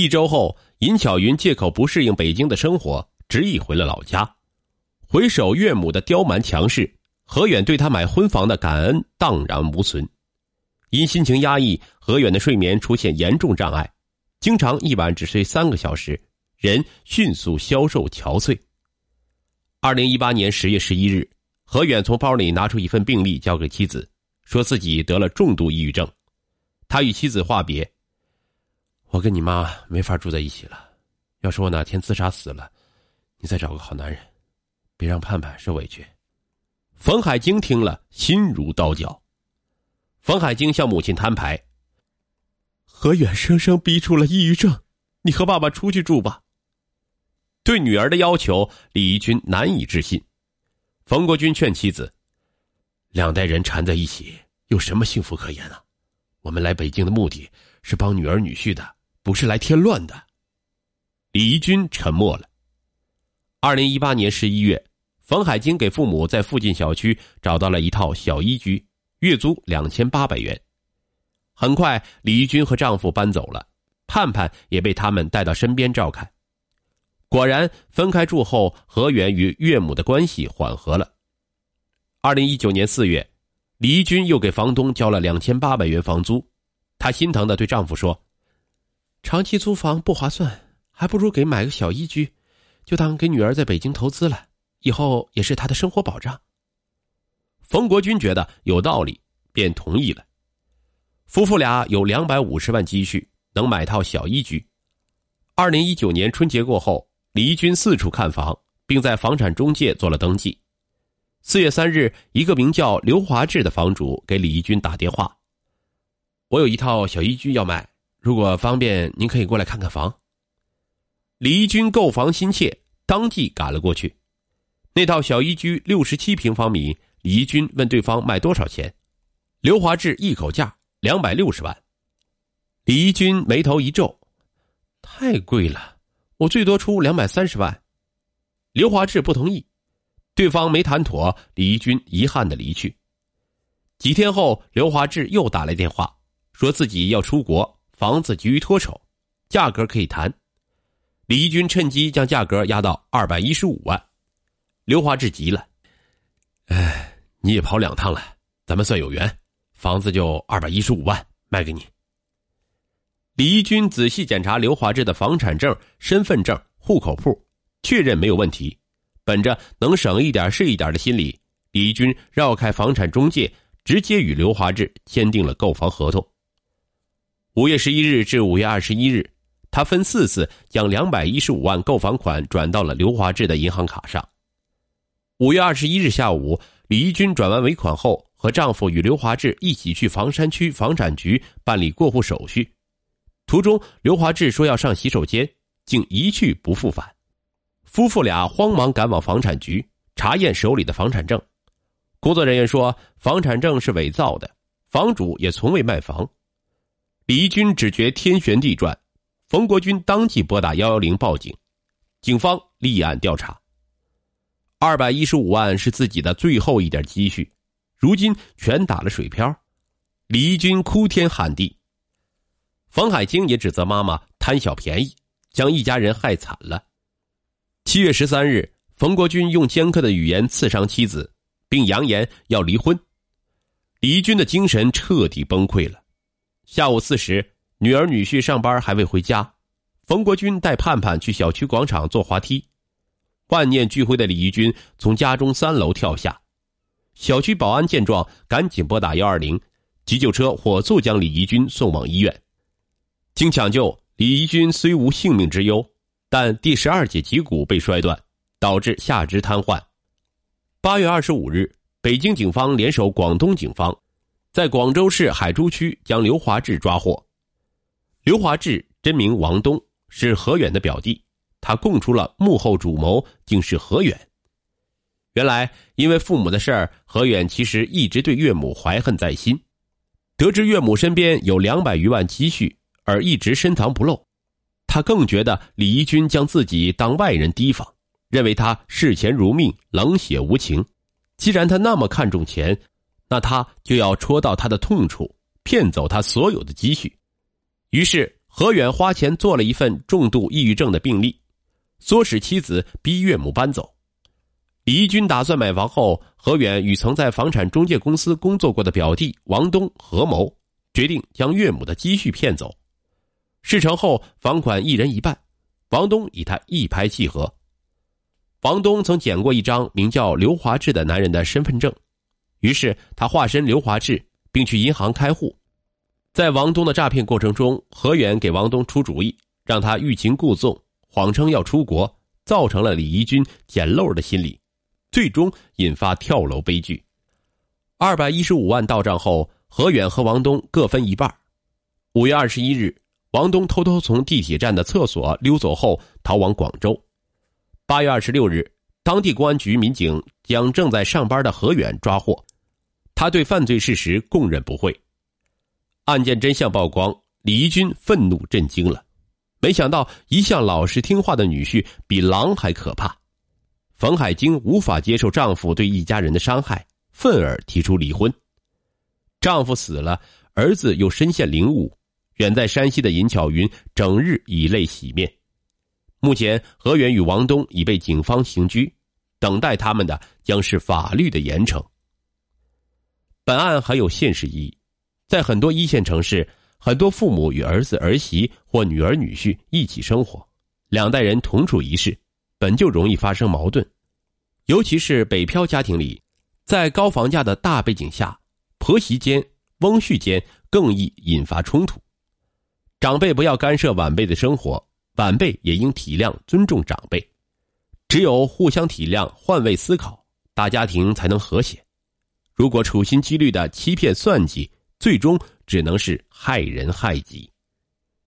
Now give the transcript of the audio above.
一周后，尹巧云借口不适应北京的生活，执意回了老家。回首岳母的刁蛮强势，何远对他买婚房的感恩荡然无存。因心情压抑，何远的睡眠出现严重障碍，经常一晚只睡三个小时，人迅速消瘦憔悴。二零一八年十月十一日，何远从包里拿出一份病历交给妻子，说自己得了重度抑郁症。他与妻子话别：“我跟你妈没法住在一起了，要是我哪天自杀死了，你再找个好男人，别让盼盼受委屈。”冯海晶听了，心如刀绞。冯海晶向母亲摊牌：“何远生生逼出了抑郁症，你和爸爸出去住吧。”对女儿的要求，李义军难以置信。冯国军劝妻子：“两代人缠在一起，有什么幸福可言啊？我们来北京的目的是帮女儿女婿的，不是来添乱的。”李义军沉默了。二零一八年十一月，冯海晶给父母在附近小区找到了一套小一居。月租两千八百元。很快，李玉军和丈夫搬走了，盼盼也被他们带到身边照看。果然，分开住后，何远与岳母的关系缓和了。二零一九年四月，李军又给房东交了两千八百元房租，她心疼的对丈夫说：“长期租房不划算，还不如给买个小一居，就当给女儿在北京投资了，以后也是她的生活保障。”冯国军觉得有道理，便同意了。夫妇俩有两百五十万积蓄，能买套小一居。二零一九年春节过后，李一军四处看房，并在房产中介做了登记。四月三日，一个名叫刘华志的房主给李一军打电话：“我有一套小一居要卖，如果方便，您可以过来看看房。”李一军购房心切，当即赶了过去。那套小一居六十七平方米。李义军问对方卖多少钱，刘华志一口价两百六十万。李义军眉头一皱，太贵了，我最多出两百三十万。刘华志不同意，对方没谈妥，李义军遗憾的离去。几天后，刘华志又打来电话，说自己要出国，房子急于脱手，价格可以谈。李义军趁机将价格压到二百一十五万，刘华志急了，哎。你也跑两趟了，咱们算有缘，房子就二百一十五万卖给你。李一军仔细检查刘华志的房产证、身份证、户口簿，确认没有问题。本着能省一点是一点的心理，李义军绕开房产中介，直接与刘华志签订了购房合同。五月十一日至五月二十一日，他分四次将两百一十五万购房款转到了刘华志的银行卡上。五月二十一日下午。李义军转完尾款后，和丈夫与刘华志一起去房山区房产局办理过户手续。途中，刘华志说要上洗手间，竟一去不复返。夫妇俩慌忙赶往房产局查验手里的房产证。工作人员说，房产证是伪造的，房主也从未卖房。李义军只觉天旋地转，冯国军当即拨打幺幺零报警，警方立案调查。二百一十五万是自己的最后一点积蓄，如今全打了水漂。李义军哭天喊地，冯海清也指责妈妈贪小便宜，将一家人害惨了。七月十三日，冯国军用尖刻的语言刺伤妻子，并扬言要离婚。李军的精神彻底崩溃了。下午四时，女儿女婿上班还未回家，冯国军带盼盼去小区广场坐滑梯。万念俱灰的李义军从家中三楼跳下，小区保安见状，赶紧拨打幺二零，急救车火速将李义军送往医院。经抢救，李义军虽无性命之忧，但第十二节脊骨被摔断，导致下肢瘫痪。八月二十五日，北京警方联手广东警方，在广州市海珠区将刘华志抓获。刘华志真名王东，是何远的表弟。他供出了幕后主谋竟是何远。原来，因为父母的事儿，何远其实一直对岳母怀恨在心。得知岳母身边有两百余万积蓄，而一直深藏不露，他更觉得李义军将自己当外人提防，认为他视钱如命、冷血无情。既然他那么看重钱，那他就要戳到他的痛处，骗走他所有的积蓄。于是。何远花钱做了一份重度抑郁症的病历，唆使妻子逼岳母搬走。李义军打算买房后，何远与曾在房产中介公司工作过的表弟王东合谋，决定将岳母的积蓄骗走。事成后，房款一人一半，王东与他一拍即合。王东曾捡过一张名叫刘华志的男人的身份证，于是他化身刘华志，并去银行开户。在王东的诈骗过程中，何远给王东出主意，让他欲擒故纵，谎称要出国，造成了李义军捡漏的心理。最终引发跳楼悲剧，二百一十五万到账后，何远和王东各分一半。五月二十一日，王东偷偷从地铁站的厕所溜走后逃往广州。八月二十六日，当地公安局民警将正在上班的何远抓获，他对犯罪事实供认不讳。案件真相曝光，李义军愤怒震惊了，没想到一向老实听话的女婿比狼还可怕。冯海晶无法接受丈夫对一家人的伤害，愤而提出离婚。丈夫死了，儿子又身陷囹圄，远在山西的尹巧云整日以泪洗面。目前，何远与王东已被警方刑拘，等待他们的将是法律的严惩。本案还有现实意义，在很多一线城市，很多父母与儿子儿媳或女儿女婿一起生活，两代人同处一室。本就容易发生矛盾，尤其是北漂家庭里，在高房价的大背景下，婆媳间、翁婿间更易引发冲突。长辈不要干涉晚辈的生活，晚辈也应体谅、尊重长辈。只有互相体谅、换位思考，大家庭才能和谐。如果处心积虑的欺骗算计，最终只能是害人害己。